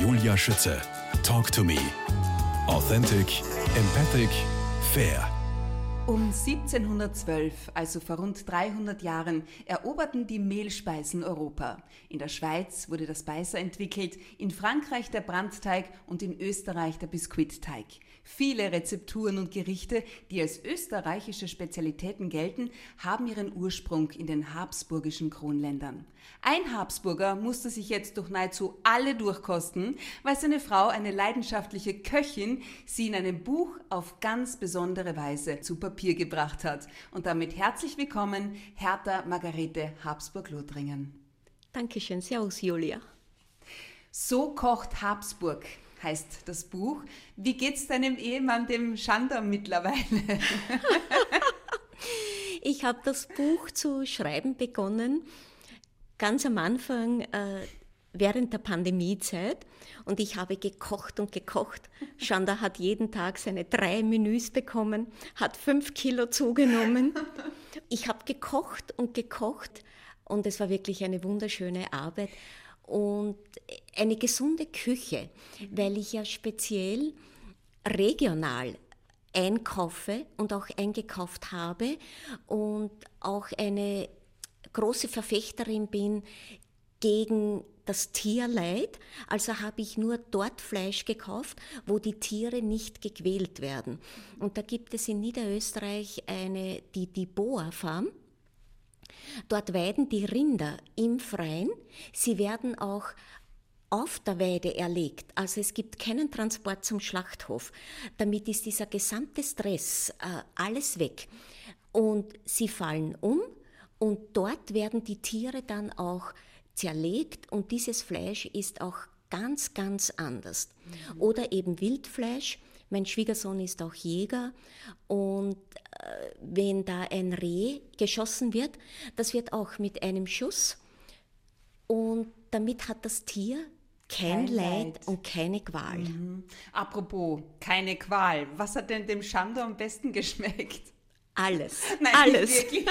Julia Schütze. Talk to me. Authentic, empathic, fair. Um 1712, also vor rund 300 Jahren, eroberten die Mehlspeisen Europa. In der Schweiz wurde das Beißer entwickelt, in Frankreich der Brandteig und in Österreich der Biskuitteig. Viele Rezepturen und Gerichte, die als österreichische Spezialitäten gelten, haben ihren Ursprung in den habsburgischen Kronländern. Ein Habsburger musste sich jetzt durch nahezu alle durchkosten, weil seine Frau, eine leidenschaftliche Köchin, sie in einem Buch auf ganz besondere Weise zu Papier gebracht hat. Und damit herzlich willkommen, Hertha Margarete Habsburg-Lothringen. Dankeschön, Servus Julia. So kocht Habsburg heißt das Buch. Wie geht's deinem Ehemann, dem Schander, mittlerweile? ich habe das Buch zu schreiben begonnen, ganz am Anfang äh, während der Pandemiezeit und ich habe gekocht und gekocht. Shanda hat jeden Tag seine drei Menüs bekommen, hat fünf Kilo zugenommen. Ich habe gekocht und gekocht und es war wirklich eine wunderschöne Arbeit und eine gesunde Küche, weil ich ja speziell regional einkaufe und auch eingekauft habe und auch eine große Verfechterin bin gegen das Tierleid, also habe ich nur dort Fleisch gekauft, wo die Tiere nicht gequält werden. Und da gibt es in Niederösterreich eine, die, die Boa Farm, Dort weiden die Rinder im Freien. Sie werden auch auf der Weide erlegt. Also es gibt keinen Transport zum Schlachthof. Damit ist dieser gesamte Stress äh, alles weg. Und sie fallen um und dort werden die Tiere dann auch zerlegt und dieses Fleisch ist auch ganz, ganz anders. Mhm. Oder eben Wildfleisch. Mein Schwiegersohn ist auch Jäger und äh, wenn da ein Reh geschossen wird, das wird auch mit einem Schuss und damit hat das Tier kein, kein Leid, Leid, und keine Qual. Mhm. Apropos, keine Qual. Was hat denn dem Schando am besten geschmeckt? Alles. Nein, alles. Wirklich.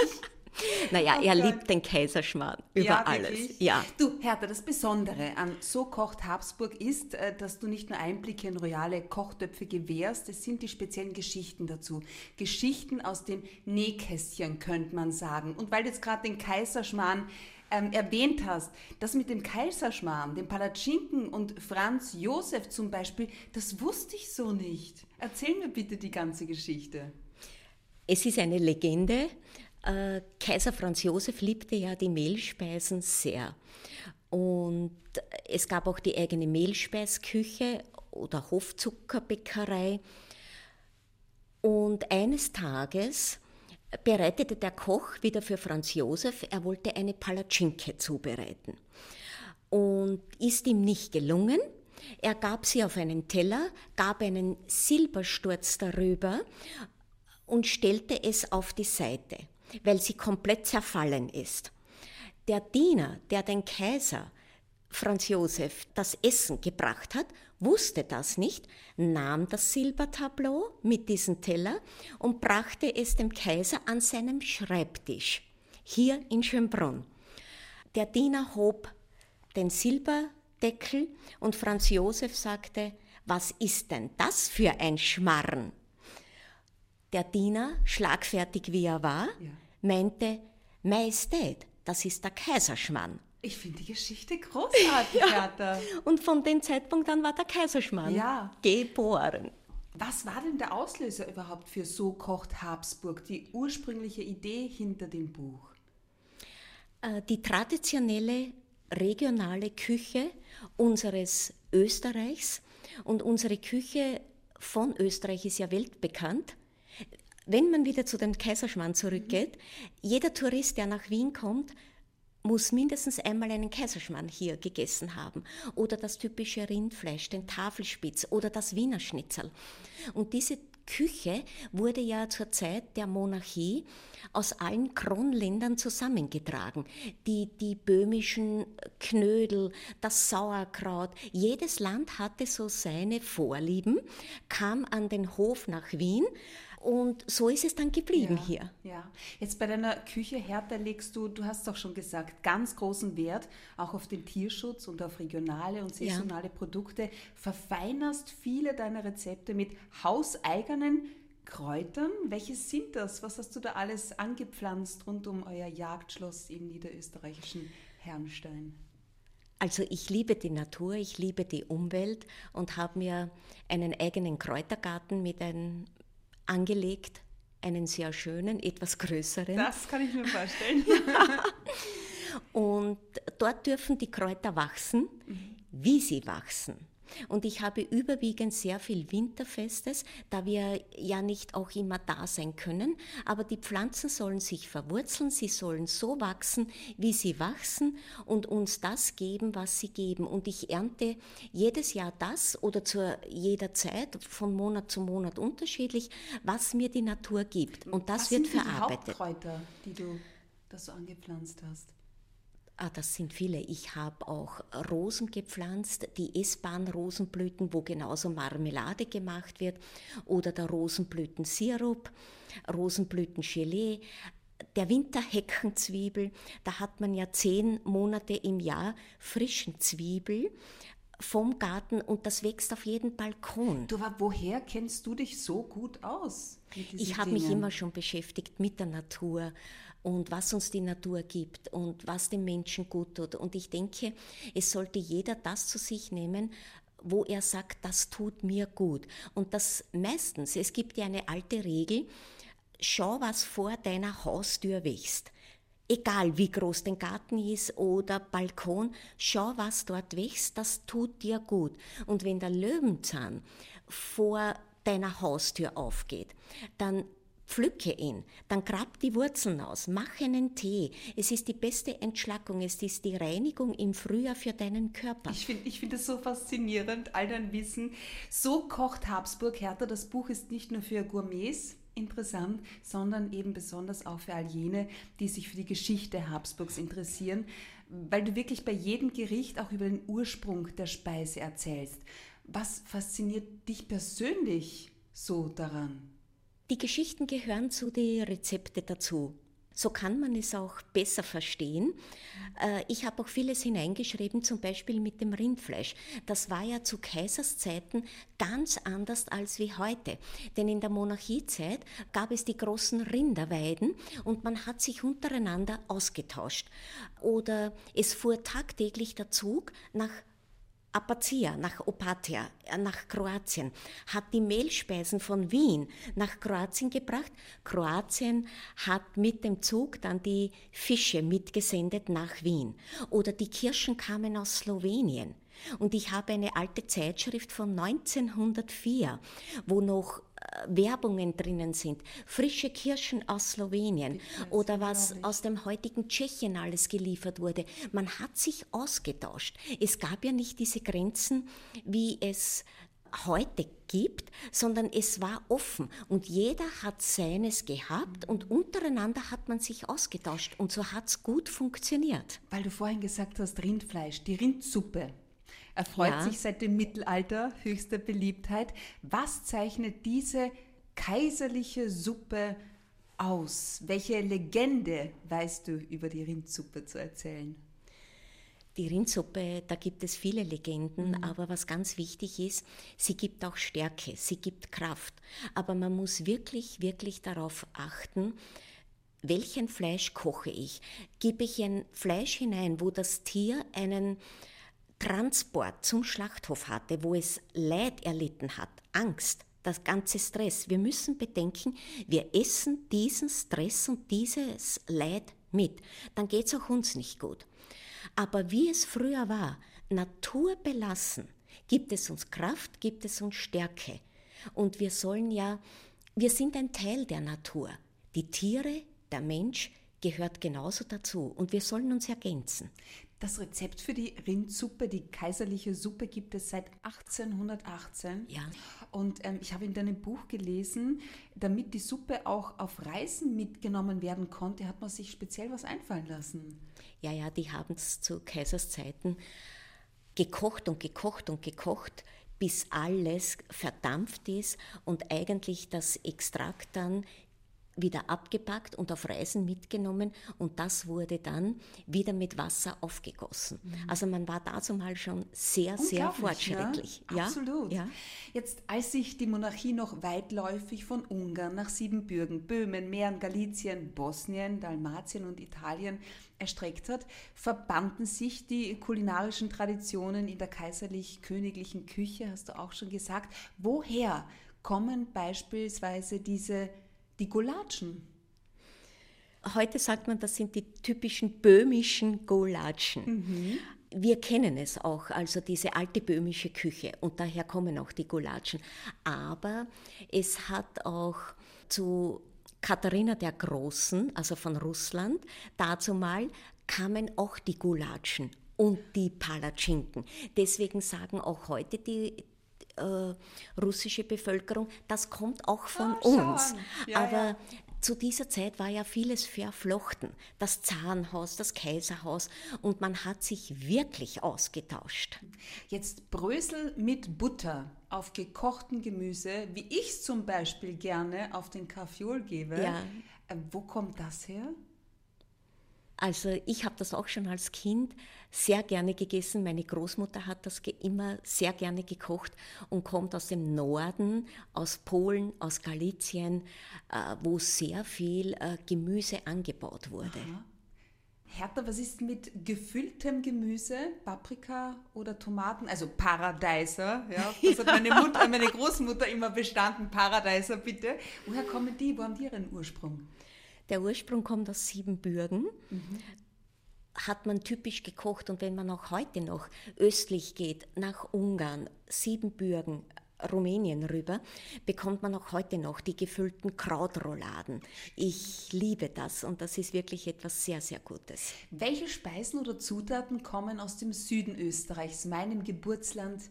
Naja, oh er liebt den Kaiserschmarrn über ja, alles. Ja. Du, Hertha, das Besondere an So kocht Habsburg ist, äh, dass du nicht nur Einblicke in royale Kochtöpfe gewährst, es sind die speziellen Geschichten dazu. Geschichten aus dem Nähkästchen, könnte man sagen. Und weil du jetzt gerade den Kaiserschmarrn ähm, erwähnt hast, das mit dem Kaiserschmarrn, dem Palatschinken und Franz Josef zum Beispiel, das wusste ich so nicht. Erzähl mir bitte die ganze Geschichte. Es ist eine Legende äh, Kaiser Franz Josef liebte ja die Mehlspeisen sehr. Und es gab auch die eigene Mehlspeisküche oder Hofzuckerbäckerei. Und eines Tages bereitete der Koch wieder für Franz Josef, er wollte eine Palatschinke zubereiten. Und ist ihm nicht gelungen. Er gab sie auf einen Teller, gab einen Silbersturz darüber und stellte es auf die Seite weil sie komplett zerfallen ist. Der Diener, der den Kaiser Franz Josef das Essen gebracht hat, wusste das nicht, nahm das Silbertableau mit diesem Teller und brachte es dem Kaiser an seinem Schreibtisch, hier in Schönbrunn. Der Diener hob den Silberdeckel und Franz Josef sagte, was ist denn das für ein Schmarrn? Der Diener, schlagfertig wie er war, ja. meinte, Majestät, das ist der Kaiserschmarrn. Ich finde die Geschichte großartig, ja. Und von dem Zeitpunkt an war der Kaiserschmarrn ja. geboren. Was war denn der Auslöser überhaupt für So kocht Habsburg, die ursprüngliche Idee hinter dem Buch? Äh, die traditionelle regionale Küche unseres Österreichs und unsere Küche von Österreich ist ja weltbekannt wenn man wieder zu dem Kaiserschmarrn zurückgeht, jeder Tourist, der nach Wien kommt, muss mindestens einmal einen Kaiserschmarrn hier gegessen haben oder das typische Rindfleisch, den Tafelspitz oder das Wiener Schnitzel. Und diese Küche wurde ja zur Zeit der Monarchie aus allen Kronländern zusammengetragen. Die, die böhmischen Knödel, das Sauerkraut, jedes Land hatte so seine Vorlieben, kam an den Hof nach Wien, Und so ist es dann geblieben ja, hier. Ja, jetzt bei deiner Küche Hertha legst du, du hast es auch schon gesagt, ganz großen Wert auch auf den Tierschutz und auf regionale und saisonale ja. Produkte. Verfeinerst viele deiner Rezepte mit hauseigenen Kräutern. Welche sind das? Was hast du da alles angepflanzt rund um euer Jagdschloss im niederösterreichischen Herrnstein? Also ich liebe die Natur, ich liebe die Umwelt und habe mir einen eigenen Kräutergarten mit einem angelegt, einen sehr schönen, etwas größeren. Das kann ich mir vorstellen. ja. Und dort dürfen die Kräuter wachsen, mhm. wie sie wachsen. Und ich habe überwiegend sehr viel Winterfestes, da wir ja nicht auch immer da sein können. Aber die Pflanzen sollen sich verwurzeln, sie sollen so wachsen, wie sie wachsen und uns das geben, was sie geben. Und ich ernte jedes Jahr das oder zu jeder Zeit, von Monat zu Monat unterschiedlich, was mir die Natur gibt. Und das was wird sind verarbeitet. Die Hauptkräuter, die du das so angepflanzt hast. Ah, das sind viele. Ich habe auch Rosen gepflanzt, die essbaren Rosenblüten, wo genauso Marmelade gemacht wird, oder der Rosenblütensirup, Rosenblütengelee. Der Winterheckenzwiebel, da hat man ja zehn Monate im Jahr frischen Zwiebel vom Garten und das wächst auf jeden Balkon. Du, woher kennst du dich so gut aus? Ich habe mich immer schon beschäftigt mit der Natur und was uns die Natur gibt und was dem Menschen gut tut. Und ich denke, es sollte jeder das zu sich nehmen, wo er sagt, das tut mir gut. Und das meistens, es gibt ja eine alte Regel, schau, was vor deiner Haustür wächst. Egal wie groß dein Garten ist oder Balkon, schau, was dort wächst, das tut dir gut. Und wenn der Löwenzahn vor deiner Haustür aufgeht, dann Pflücke ihn, dann grab die Wurzeln aus, mach einen Tee. Es ist die beste Entschlackung, es ist die Reinigung im Frühjahr für deinen Körper. Ich finde ich find das so faszinierend, all dein Wissen. So kocht Habsburg Hertha. Das Buch ist nicht nur für Gourmets interessant, sondern eben besonders auch für all jene, die sich für die Geschichte Habsburgs interessieren, weil du wirklich bei jedem Gericht auch über den Ursprung der Speise erzählst. Was fasziniert dich persönlich so daran? Die Geschichten gehören zu den Rezepte dazu. So kann man es auch besser verstehen. Äh, ich habe auch vieles hineingeschrieben, zum Beispiel mit dem Rindfleisch. Das war ja zu Kaiserszeiten ganz anders als wie heute. Denn in der Monarchiezeit gab es die großen Rinderweiden und man hat sich untereinander ausgetauscht. Oder es fuhr tagtäglich der Zug nach Apazia nach Opatia, äh, nach Kroatien, hat die Mehlspeisen von Wien nach Kroatien gebracht. Kroatien hat mit dem Zug dann die Fische mitgesendet nach Wien. Oder die Kirschen kamen aus Slowenien. Und ich habe eine alte Zeitschrift von 1904, wo noch Werbungen drinnen sind, frische Kirschen aus Slowenien oder was aus dem heutigen Tschechien alles geliefert wurde. Man hat sich ausgetauscht. Es gab ja nicht diese Grenzen, wie es heute gibt, sondern es war offen und jeder hat seines gehabt und untereinander hat man sich ausgetauscht und so hat es gut funktioniert. Weil du vorhin gesagt hast, Rindfleisch, die Rindsuppe, erfreut ja. sich seit dem Mittelalter höchster Beliebtheit. Was zeichnet diese kaiserliche Suppe aus? Welche Legende weißt du über die Rindsuppe zu erzählen? Die Rindsuppe, da gibt es viele Legenden, mhm. aber was ganz wichtig ist, sie gibt auch Stärke, sie gibt Kraft. Aber man muss wirklich, wirklich darauf achten, welchen Fleisch koche ich? Gebe ich ein Fleisch hinein, wo das Tier einen Transport zum Schlachthof hatte, wo es Leid erlitten hat, Angst, das ganze Stress. Wir müssen bedenken, wir essen diesen Stress und dieses Leid mit. Dann geht es auch uns nicht gut. Aber wie es früher war, Natur belassen, gibt es uns Kraft, gibt es uns Stärke. Und wir sollen ja, wir sind ein Teil der Natur. Die Tiere, der Mensch gehört genauso dazu und wir sollen uns ergänzen. Das Rezept für die Rindsuppe, die kaiserliche Suppe, gibt es seit 1818. Ja. Und ähm, ich habe in deinem Buch gelesen, damit die Suppe auch auf Reisen mitgenommen werden konnte, hat man sich speziell was einfallen lassen. Ja, ja, die haben es zu Kaiserszeiten gekocht und gekocht und gekocht, bis alles verdampft ist und eigentlich das Extrakt dann wieder abgepackt und auf Reisen mitgenommen und das wurde dann wieder mit Wasser aufgegossen. Mhm. Also man war dazu mal schon sehr, sehr fortschrittlich. Ja? Ja? Absolut. Ja? Jetzt, als sich die Monarchie noch weitläufig von Ungarn nach Siebenbürgen, Böhmen, Mähren, Galizien, Bosnien, Dalmatien und Italien erstreckt hat, verbanden sich die kulinarischen Traditionen in der kaiserlich-königlichen Küche, hast du auch schon gesagt. Woher kommen beispielsweise diese die Gulatschen. Heute sagt man, das sind die typischen böhmischen Gulatschen. Mhm. Wir kennen es auch, also diese alte böhmische Küche und daher kommen auch die Gulatschen. Aber es hat auch zu Katharina der Großen, also von Russland, dazu mal kamen auch die Gulatschen und die Palatschinken. Deswegen sagen auch heute die, äh, russische Bevölkerung, das kommt auch von ah, uns. Ja, Aber ja. zu dieser Zeit war ja vieles verflochten. Das Zahnhaus, das Kaiserhaus und man hat sich wirklich ausgetauscht. Jetzt Brösel mit Butter auf gekochten Gemüse, wie ich es zum Beispiel gerne auf den Kaffeeol gebe. Ja. Äh, wo kommt das her? Also ich habe das auch schon als Kind sehr gerne gegessen. Meine Großmutter hat das immer sehr gerne gekocht und kommt aus dem Norden, aus Polen, aus Galizien, äh, wo sehr viel äh, Gemüse angebaut wurde. Aha. Hertha, was ist mit gefülltem Gemüse, Paprika oder Tomaten? Also Paradeiser, ja. Das hat meine, Mutter, meine Großmutter immer bestanden. Paradeiser, bitte. Woher kommen die? Wo haben die ihren Ursprung? Der Ursprung kommt aus Siebenbürgen. Mhm. Hat man typisch gekocht und wenn man auch heute noch östlich geht, nach Ungarn, Siebenbürgen, Rumänien rüber, bekommt man auch heute noch die gefüllten Krautrouladen. Ich liebe das und das ist wirklich etwas sehr, sehr Gutes. Welche Speisen oder Zutaten kommen aus dem Süden Österreichs, meinem Geburtsland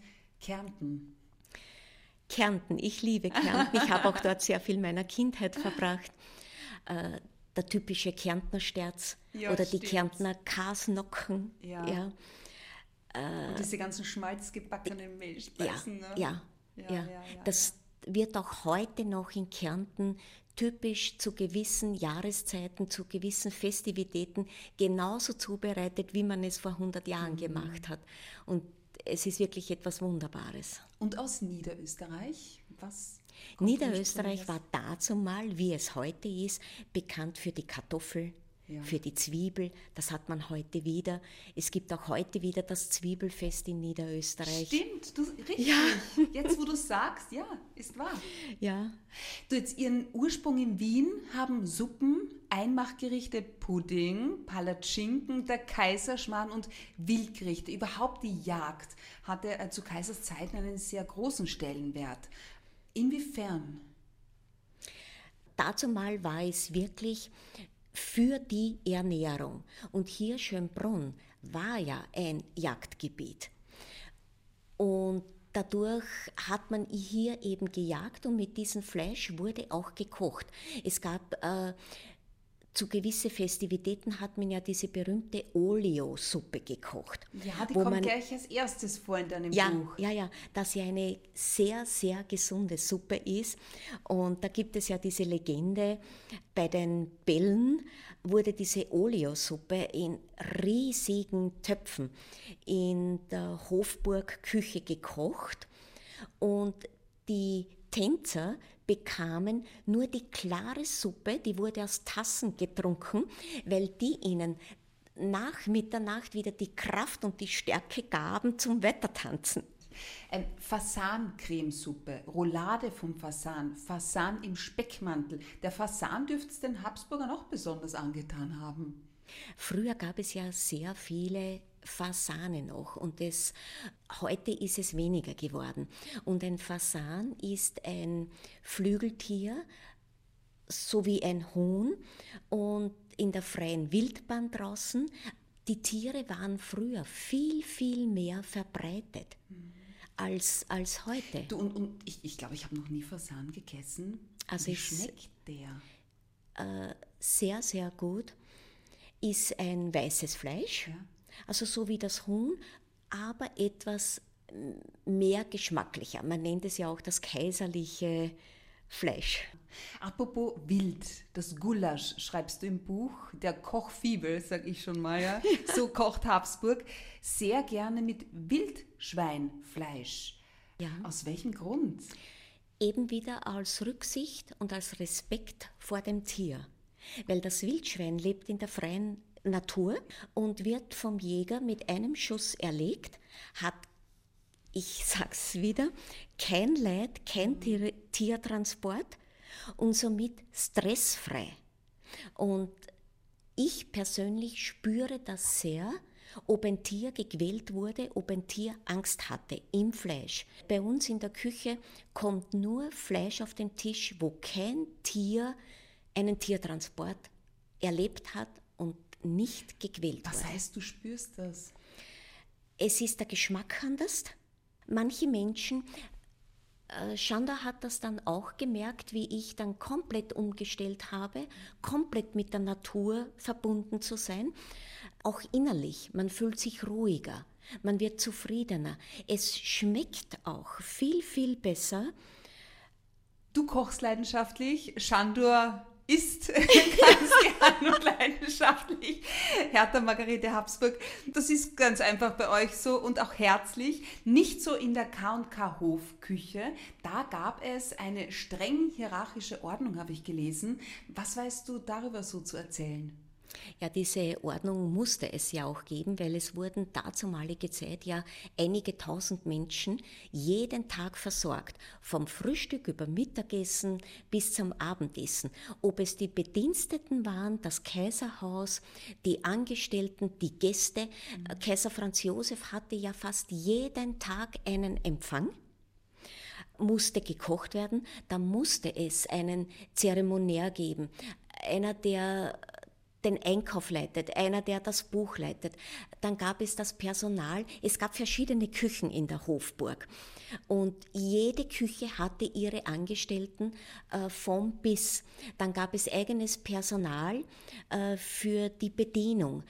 Kärnten? Kärnten, ich liebe Kärnten. Ich habe auch dort sehr viel meiner Kindheit verbracht äh, der typische Kärntner Sterz ja, oder die Kärntner Kasnocken. Ja. ja. Äh, Und diese ganzen schmalzgebackenen Mehlspeisen. Ja, ne? ja, ja, ja, ja, Das wird auch heute noch in Kärnten typisch zu gewissen Jahreszeiten, zu gewissen Festivitäten genauso zubereitet, wie man es vor 100 Jahren mhm. gemacht hat. Und es ist wirklich etwas Wunderbares. Und aus Niederösterreich, was Niederösterreich war dazu mal, wie es heute ist, bekannt für die Kartoffel, ja. für die Zwiebel. Das hat man heute wieder. Es gibt auch heute wieder das Zwiebelfest in Niederösterreich. Stimmt, du, richtig. Ja. Jetzt, wo du sagst, ja, ist wahr. Ja. Du, jetzt ihren Ursprung in Wien haben Suppen, Einmachgerichte, Pudding, Palatschinken, der Kaiserschmarrn und Wildgerichte. Überhaupt die Jagd hatte äh, zu Kaisers Zeiten einen sehr großen Stellenwert. Inwiefern? Dazu mal war es wirklich für die Ernährung. Und hier Schönbrunn war ja ein Jagdgebiet. Und dadurch hat man hier eben gejagt und mit diesem Fleisch wurde auch gekocht. Es gab äh, zu gewissen Festivitäten hat man ja diese berühmte Olio-Suppe gekocht. Ja, die kommt man, gleich als erstes vor in deinem ja, Buch. Ja, ja, dass sie eine sehr, sehr gesunde Suppe ist. Und da gibt es ja diese Legende, bei den Bällen wurde diese Olio-Suppe in riesigen Töpfen in der Hofburg-Küche gekocht. Und die Tänzer bekamen nur die klare Suppe, die wurde aus Tassen getrunken, weil die ihnen nach Mitternacht wieder die Kraft und die Stärke gaben zum Wettertanzen. Ähm, Fasancremesuppe, Roulade vom Fasan, Fasan im Speckmantel. Der Fasan dürfte es den Habsburgern auch besonders angetan haben. Früher gab es ja sehr viele Fasane noch und das, heute ist es weniger geworden. Und ein Fasan ist ein Flügeltier, so wie ein Huhn und in der freien Wildbahn draußen. Die Tiere waren früher viel, viel mehr verbreitet. Mhm. Als, als heute. Du, und, und ich, ich glaube, ich habe noch nie Fasan gegessen. Also Wie schmeckt der? Äh, sehr, sehr gut. Ist ein weißes Fleisch. Ja also so wie das Huhn, aber etwas mehr geschmacklicher. Man nennt es ja auch das kaiserliche Fleisch. Apropos wild, das Gulasch schreibst du im Buch, der Kochfibel, sag ich schon mal, ja. so kocht Habsburg, sehr gerne mit Wildschweinfleisch. Ja. Aus welchem Grund? Eben wieder als Rücksicht und als Respekt vor dem Tier. Weil das Wildschwein lebt in der freien Natur und wird vom Jäger mit einem Schuss erlegt, hat ich sag's wieder, kein Leid, kein Tier Tiertransport und somit stressfrei. Und ich persönlich spüre das sehr, ob ein Tier gequält wurde, ob ein Tier Angst hatte im Fleisch. Bei uns in der Küche kommt nur Fleisch auf den Tisch, wo kein Tier einen Tiertransport erlebt hat nicht gequält Was wurde. Was heißt, du spürst das? Es ist der Geschmack anders. Manche Menschen, äh, Shanda hat das dann auch gemerkt, wie ich dann komplett umgestellt habe, komplett mit der Natur verbunden zu sein, auch innerlich. Man fühlt sich ruhiger, man wird zufriedener. Es schmeckt auch viel, viel besser. Du kochst leidenschaftlich, Shandur ist ganz gern und leidenschaftlich. Hertha Margarete Habsburg, das ist ganz einfach bei euch so und auch herzlich. Nicht so in der K&K Hofküche. Da gab es eine streng hierarchische Ordnung, habe ich gelesen. Was weißt du darüber so zu erzählen? Ja, diese Ordnung musste es ja auch geben, weil es wurden dazumalige Zeit ja einige tausend Menschen jeden Tag versorgt, vom Frühstück über Mittagessen bis zum Abendessen. Ob es die Bediensteten waren, das Kaiserhaus, die Angestellten, die Gäste. Mhm. Kaiser Franz Josef hatte ja fast jeden Tag einen Empfang musste gekocht werden, da musste es einen Zeremoniär geben, einer, der den Einkauf leitet, einer, der das Buch leitet. Dann gab es das Personal. Es gab verschiedene Küchen in der Hofburg. Und jede Küche hatte ihre Angestellten äh, vom bis. Dann gab es eigenes Personal äh, für die Bedienung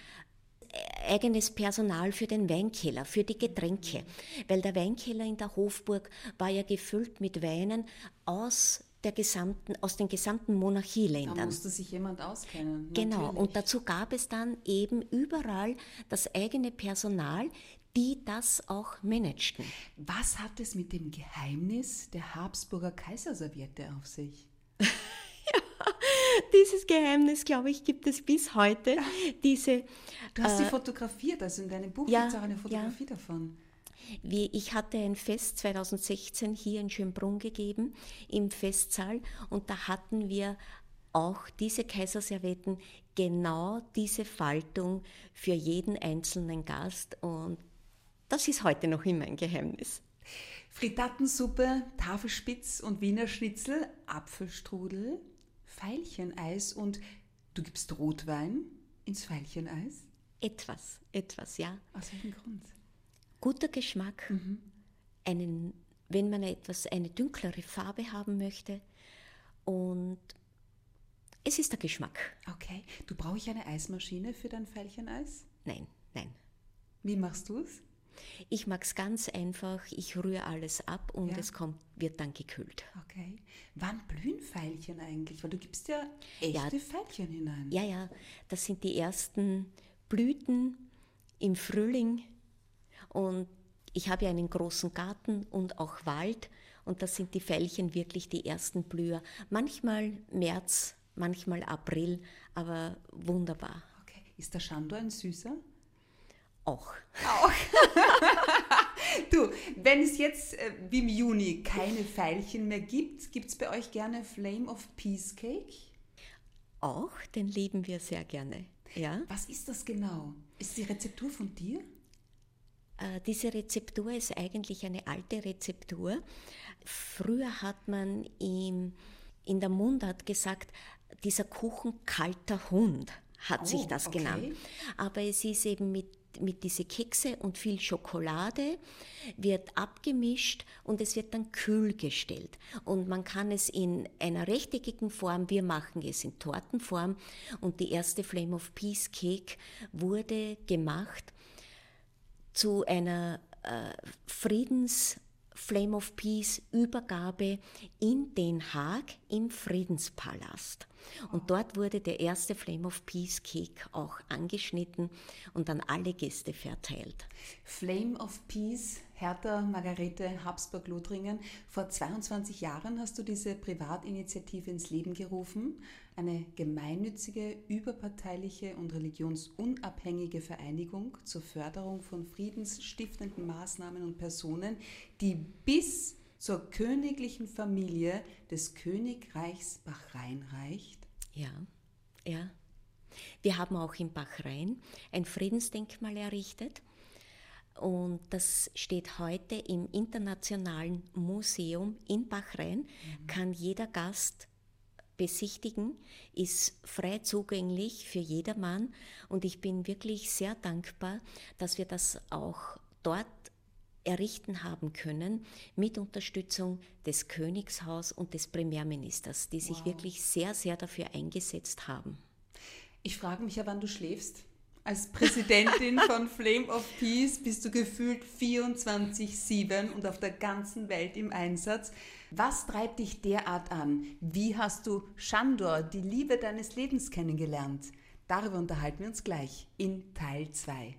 eigenes Personal für den Weinkeller, für die Getränke, weil der Weinkeller in der Hofburg war ja gefüllt mit Weinen aus der gesamten, aus den gesamten Monarchieländern. Da musste sich jemand auskennen. Genau, natürlich. und dazu gab es dann eben überall das eigene Personal, die das auch managten. Was hat es mit dem Geheimnis der Habsburger Kaiserserviette auf sich? ja, dieses Geheimnis, glaube ich, gibt es bis heute. Diese, du hast äh, sie fotografiert, also in deinem Buch ja, gibt es auch eine Fotografie ja. davon. Wie ich hatte ein Fest 2016 hier in Schönbrunn gegeben, im Festsaal, und da hatten wir auch diese Kaiserservetten, genau diese Faltung für jeden einzelnen Gast. Und das ist heute noch immer ein Geheimnis. Frittatensuppe, Tafelspitz und Wiener Schnitzel, Apfelstrudel, Veilcheneis und du gibst Rotwein ins Veilcheneis? Etwas, etwas, ja. Aus welchem Grund? Guter Geschmack, mhm. einen, wenn man etwas, eine dunklere Farbe haben möchte und es ist der Geschmack. Okay. Du brauche ich eine Eismaschine für dein Veilcheneis? Nein, nein. Wie machst du es? Ich mag es ganz einfach. Ich rühre alles ab und ja. es kommt, wird dann gekühlt. Okay. Wann blühen Veilchen eigentlich? Weil du gibst ja echte ja, Veilchen hinein. Ja, ja. Das sind die ersten Blüten im Frühling und ich habe ja einen großen Garten und auch Wald und da sind die Veilchen wirklich die ersten Blüher. Manchmal März, manchmal April, aber wunderbar. Okay. Ist der Schandor ein süßer? Auch. Auch. du, wenn es jetzt äh, wie im Juni keine Veilchen mehr gibt, gibt es bei euch gerne Flame of Peace Cake? Auch, den lieben wir sehr gerne. Ja. Was ist das genau? Ist die Rezeptur von dir? Äh, diese Rezeptur ist eigentlich eine alte Rezeptur. Früher hat man in, in der Mundart gesagt, dieser Kuchen kalter Hund hat oh, sich das okay. genannt. Aber es ist eben mit mit diese Kekse und viel Schokolade wird abgemischt und es wird dann kühl gestellt. Und man kann es in einer rechteckigen Form, wir machen es in Tortenform und die erste Flame of Peace Cake wurde gemacht zu einer äh, Friedens Flame of Peace Übergabe in Den Haag im Friedenspalast. Und dort wurde der erste Flame of Peace Cake auch angeschnitten und an alle Gäste verteilt. Flame of Peace, Hertha Margarete Habsburg-Lothringen. Vor 22 Jahren hast du diese Privatinitiative ins Leben gerufen. Eine gemeinnützige, überparteiliche und religionsunabhängige Vereinigung zur Förderung von friedensstiftenden Maßnahmen und Personen, die bis zur königlichen Familie des Königreichs Bahrain reicht? Ja, ja. Wir haben auch in Bahrain ein Friedensdenkmal errichtet. Und das steht heute im Internationalen Museum in Bahrain, mhm. kann jeder Gast besichtigen, ist frei zugänglich für jedermann. Und ich bin wirklich sehr dankbar, dass wir das auch dort errichten haben können mit Unterstützung des Königshaus und des Premierministers, die sich wow. wirklich sehr, sehr dafür eingesetzt haben. Ich frage mich ja, wann du schläfst. Als Präsidentin von Flame of Peace bist du gefühlt 24-7 und auf der ganzen Welt im Einsatz. Was treibt dich derart an? Wie hast du Shandor, die Liebe deines Lebens kennengelernt? Darüber unterhalten wir uns gleich in Teil 2.